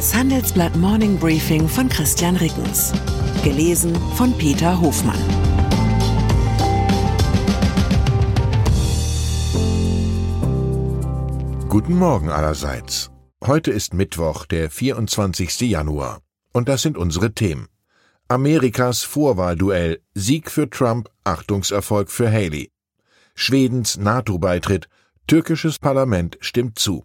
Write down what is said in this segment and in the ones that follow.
Das Handelsblatt Morning Briefing von Christian Rickens. Gelesen von Peter Hofmann. Guten Morgen allerseits. Heute ist Mittwoch, der 24. Januar. Und das sind unsere Themen. Amerikas Vorwahlduell, Sieg für Trump, Achtungserfolg für Haley. Schwedens NATO-Beitritt, türkisches Parlament stimmt zu.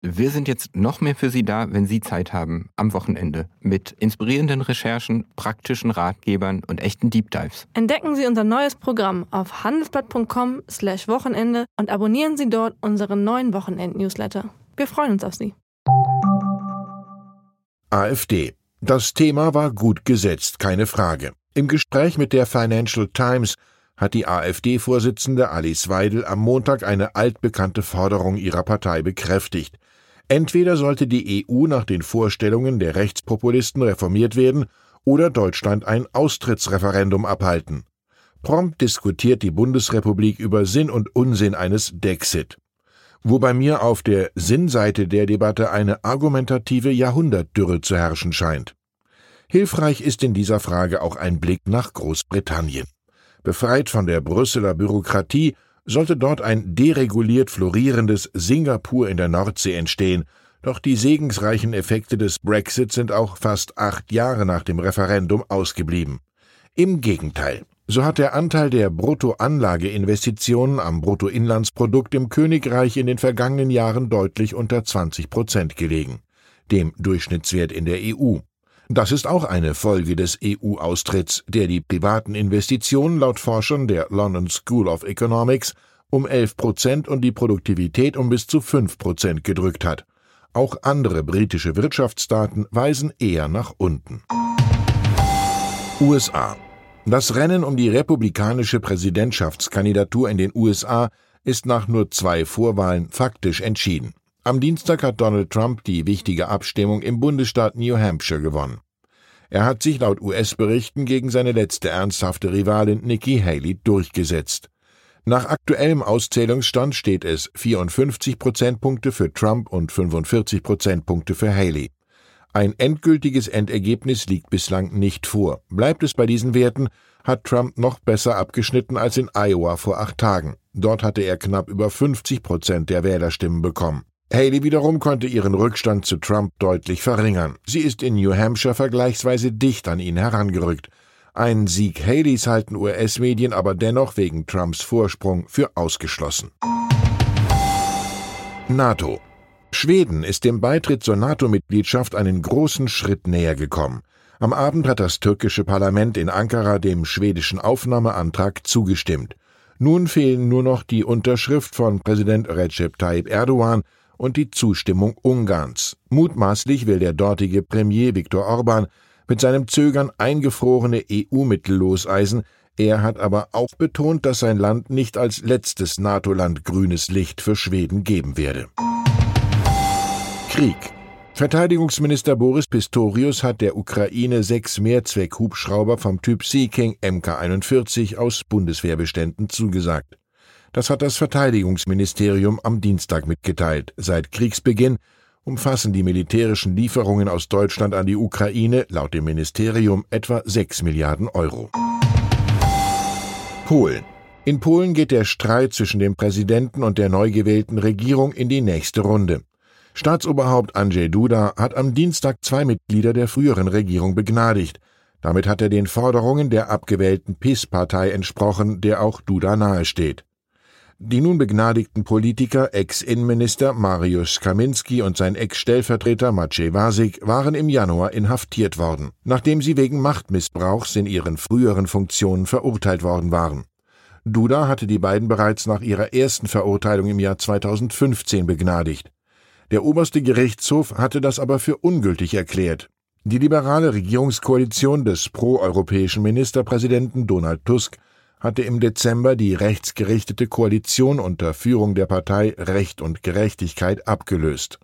Wir sind jetzt noch mehr für Sie da, wenn Sie Zeit haben, am Wochenende, mit inspirierenden Recherchen, praktischen Ratgebern und echten Deep Dives. Entdecken Sie unser neues Programm auf handelsblatt.com/wochenende und abonnieren Sie dort unseren neuen Wochenend-Newsletter. Wir freuen uns auf Sie. AfD. Das Thema war gut gesetzt, keine Frage. Im Gespräch mit der Financial Times hat die AfD-Vorsitzende Alice Weidel am Montag eine altbekannte Forderung ihrer Partei bekräftigt. Entweder sollte die EU nach den Vorstellungen der Rechtspopulisten reformiert werden oder Deutschland ein Austrittsreferendum abhalten. Prompt diskutiert die Bundesrepublik über Sinn und Unsinn eines Dexit. Wo bei mir auf der Sinnseite der Debatte eine argumentative Jahrhundertdürre zu herrschen scheint. Hilfreich ist in dieser Frage auch ein Blick nach Großbritannien. Befreit von der Brüsseler Bürokratie sollte dort ein dereguliert florierendes Singapur in der Nordsee entstehen, doch die segensreichen Effekte des Brexit sind auch fast acht Jahre nach dem Referendum ausgeblieben. Im Gegenteil, so hat der Anteil der Bruttoanlageinvestitionen am Bruttoinlandsprodukt im Königreich in den vergangenen Jahren deutlich unter 20 Prozent gelegen, dem Durchschnittswert in der EU. Das ist auch eine Folge des EU-Austritts, der die privaten Investitionen laut Forschern der London School of Economics um 11 Prozent und die Produktivität um bis zu 5 Prozent gedrückt hat. Auch andere britische Wirtschaftsdaten weisen eher nach unten. USA. Das Rennen um die republikanische Präsidentschaftskandidatur in den USA ist nach nur zwei Vorwahlen faktisch entschieden. Am Dienstag hat Donald Trump die wichtige Abstimmung im Bundesstaat New Hampshire gewonnen. Er hat sich laut US-Berichten gegen seine letzte ernsthafte Rivalin Nikki Haley durchgesetzt. Nach aktuellem Auszählungsstand steht es 54 Prozentpunkte für Trump und 45 Prozentpunkte für Haley. Ein endgültiges Endergebnis liegt bislang nicht vor. Bleibt es bei diesen Werten, hat Trump noch besser abgeschnitten als in Iowa vor acht Tagen. Dort hatte er knapp über 50 Prozent der Wählerstimmen bekommen. Haley wiederum konnte ihren Rückstand zu Trump deutlich verringern. Sie ist in New Hampshire vergleichsweise dicht an ihn herangerückt. Einen Sieg Haleys halten US-Medien aber dennoch wegen Trumps Vorsprung für ausgeschlossen. NATO. Schweden ist dem Beitritt zur NATO-Mitgliedschaft einen großen Schritt näher gekommen. Am Abend hat das türkische Parlament in Ankara dem schwedischen Aufnahmeantrag zugestimmt. Nun fehlen nur noch die Unterschrift von Präsident Recep Tayyip Erdogan und die Zustimmung Ungarns. Mutmaßlich will der dortige Premier Viktor Orban mit seinem Zögern eingefrorene EU-Mittel loseisen, er hat aber auch betont, dass sein Land nicht als letztes NATO-Land grünes Licht für Schweden geben werde. Krieg Verteidigungsminister Boris Pistorius hat der Ukraine sechs Mehrzweck-Hubschrauber vom Typ Sea King Mk-41 aus Bundeswehrbeständen zugesagt. Das hat das Verteidigungsministerium am Dienstag mitgeteilt. Seit Kriegsbeginn umfassen die militärischen Lieferungen aus Deutschland an die Ukraine laut dem Ministerium etwa 6 Milliarden Euro. Polen. In Polen geht der Streit zwischen dem Präsidenten und der neu gewählten Regierung in die nächste Runde. Staatsoberhaupt Andrzej Duda hat am Dienstag zwei Mitglieder der früheren Regierung begnadigt. Damit hat er den Forderungen der abgewählten PIS-Partei entsprochen, der auch Duda nahesteht. Die nun begnadigten Politiker, Ex-Innenminister Mariusz Kaminski und sein Ex-Stellvertreter Maciej Wasik waren im Januar inhaftiert worden, nachdem sie wegen Machtmissbrauchs in ihren früheren Funktionen verurteilt worden waren. Duda hatte die beiden bereits nach ihrer ersten Verurteilung im Jahr 2015 begnadigt. Der oberste Gerichtshof hatte das aber für ungültig erklärt. Die liberale Regierungskoalition des proeuropäischen Ministerpräsidenten Donald Tusk hatte im Dezember die rechtsgerichtete Koalition unter Führung der Partei Recht und Gerechtigkeit abgelöst.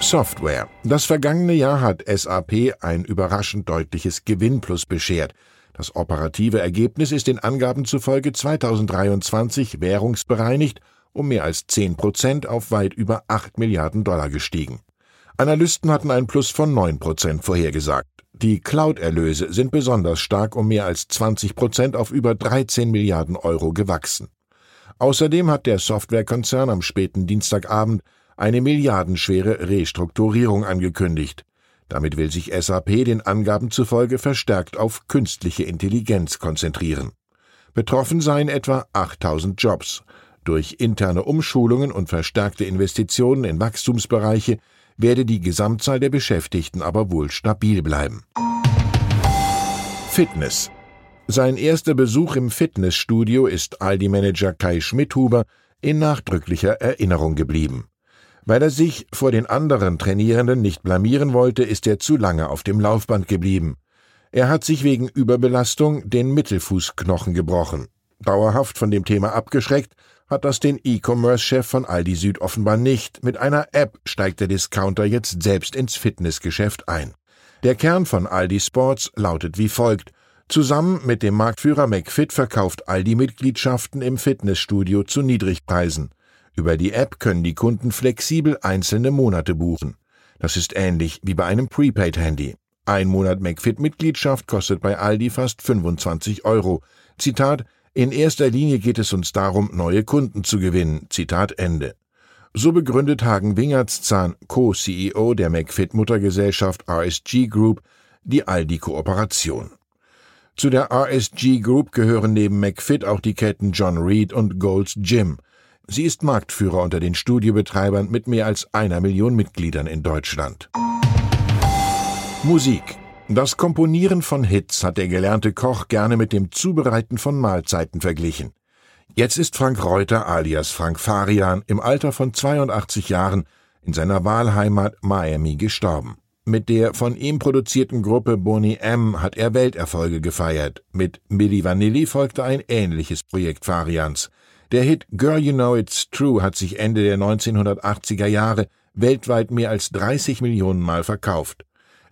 Software. Das vergangene Jahr hat SAP ein überraschend deutliches Gewinnplus beschert. Das operative Ergebnis ist den Angaben zufolge 2023 währungsbereinigt um mehr als 10 Prozent auf weit über 8 Milliarden Dollar gestiegen. Analysten hatten ein Plus von 9 Prozent vorhergesagt. Die Cloud-Erlöse sind besonders stark um mehr als 20 Prozent auf über 13 Milliarden Euro gewachsen. Außerdem hat der Softwarekonzern am späten Dienstagabend eine milliardenschwere Restrukturierung angekündigt. Damit will sich SAP den Angaben zufolge verstärkt auf künstliche Intelligenz konzentrieren. Betroffen seien etwa 8000 Jobs. Durch interne Umschulungen und verstärkte Investitionen in Wachstumsbereiche werde die Gesamtzahl der Beschäftigten aber wohl stabil bleiben. Fitness. Sein erster Besuch im Fitnessstudio ist Aldi-Manager Kai Schmidhuber in nachdrücklicher Erinnerung geblieben. Weil er sich vor den anderen Trainierenden nicht blamieren wollte, ist er zu lange auf dem Laufband geblieben. Er hat sich wegen Überbelastung den Mittelfußknochen gebrochen. Dauerhaft von dem Thema abgeschreckt, hat das den E-Commerce-Chef von Aldi Süd offenbar nicht. Mit einer App steigt der Discounter jetzt selbst ins Fitnessgeschäft ein. Der Kern von Aldi Sports lautet wie folgt. Zusammen mit dem Marktführer McFit verkauft Aldi Mitgliedschaften im Fitnessstudio zu Niedrigpreisen. Über die App können die Kunden flexibel einzelne Monate buchen. Das ist ähnlich wie bei einem Prepaid-Handy. Ein Monat McFit-Mitgliedschaft kostet bei Aldi fast 25 Euro. Zitat, in erster Linie geht es uns darum, neue Kunden zu gewinnen. Zitat Ende. So begründet Hagen Wingertszahn, Co-CEO der McFit-Muttergesellschaft RSG Group, die Aldi-Kooperation. Zu der RSG Group gehören neben McFit auch die Ketten John Reed und Gold's Gym. Sie ist Marktführer unter den Studiobetreibern mit mehr als einer Million Mitgliedern in Deutschland. Musik. Das Komponieren von Hits hat der gelernte Koch gerne mit dem Zubereiten von Mahlzeiten verglichen. Jetzt ist Frank Reuter alias Frank Farian im Alter von 82 Jahren in seiner Wahlheimat Miami gestorben. Mit der von ihm produzierten Gruppe Boney M hat er Welterfolge gefeiert. Mit Milli Vanilli folgte ein ähnliches Projekt Farians. Der Hit Girl You Know It's True hat sich Ende der 1980er Jahre weltweit mehr als 30 Millionen Mal verkauft.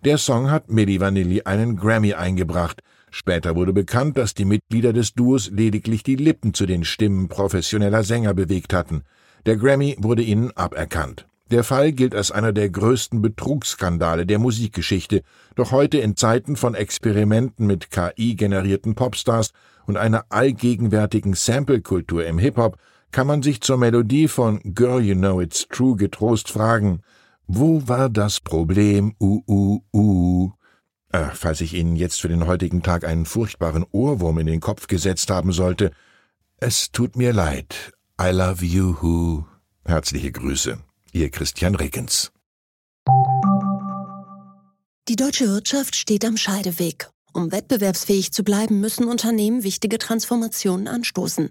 Der Song hat Milli Vanilli einen Grammy eingebracht. Später wurde bekannt, dass die Mitglieder des Duos lediglich die Lippen zu den Stimmen professioneller Sänger bewegt hatten. Der Grammy wurde ihnen aberkannt. Der Fall gilt als einer der größten Betrugsskandale der Musikgeschichte, doch heute in Zeiten von Experimenten mit KI-generierten Popstars und einer allgegenwärtigen Sample-Kultur im Hip-Hop kann man sich zur Melodie von Girl You Know It's True getrost fragen, wo war das Problem, uh, uh, uh? Äh, falls ich Ihnen jetzt für den heutigen Tag einen furchtbaren Ohrwurm in den Kopf gesetzt haben sollte, es tut mir leid. I love you, who. Herzliche Grüße. Ihr Christian Rickens. Die deutsche Wirtschaft steht am Scheideweg. Um wettbewerbsfähig zu bleiben, müssen Unternehmen wichtige Transformationen anstoßen.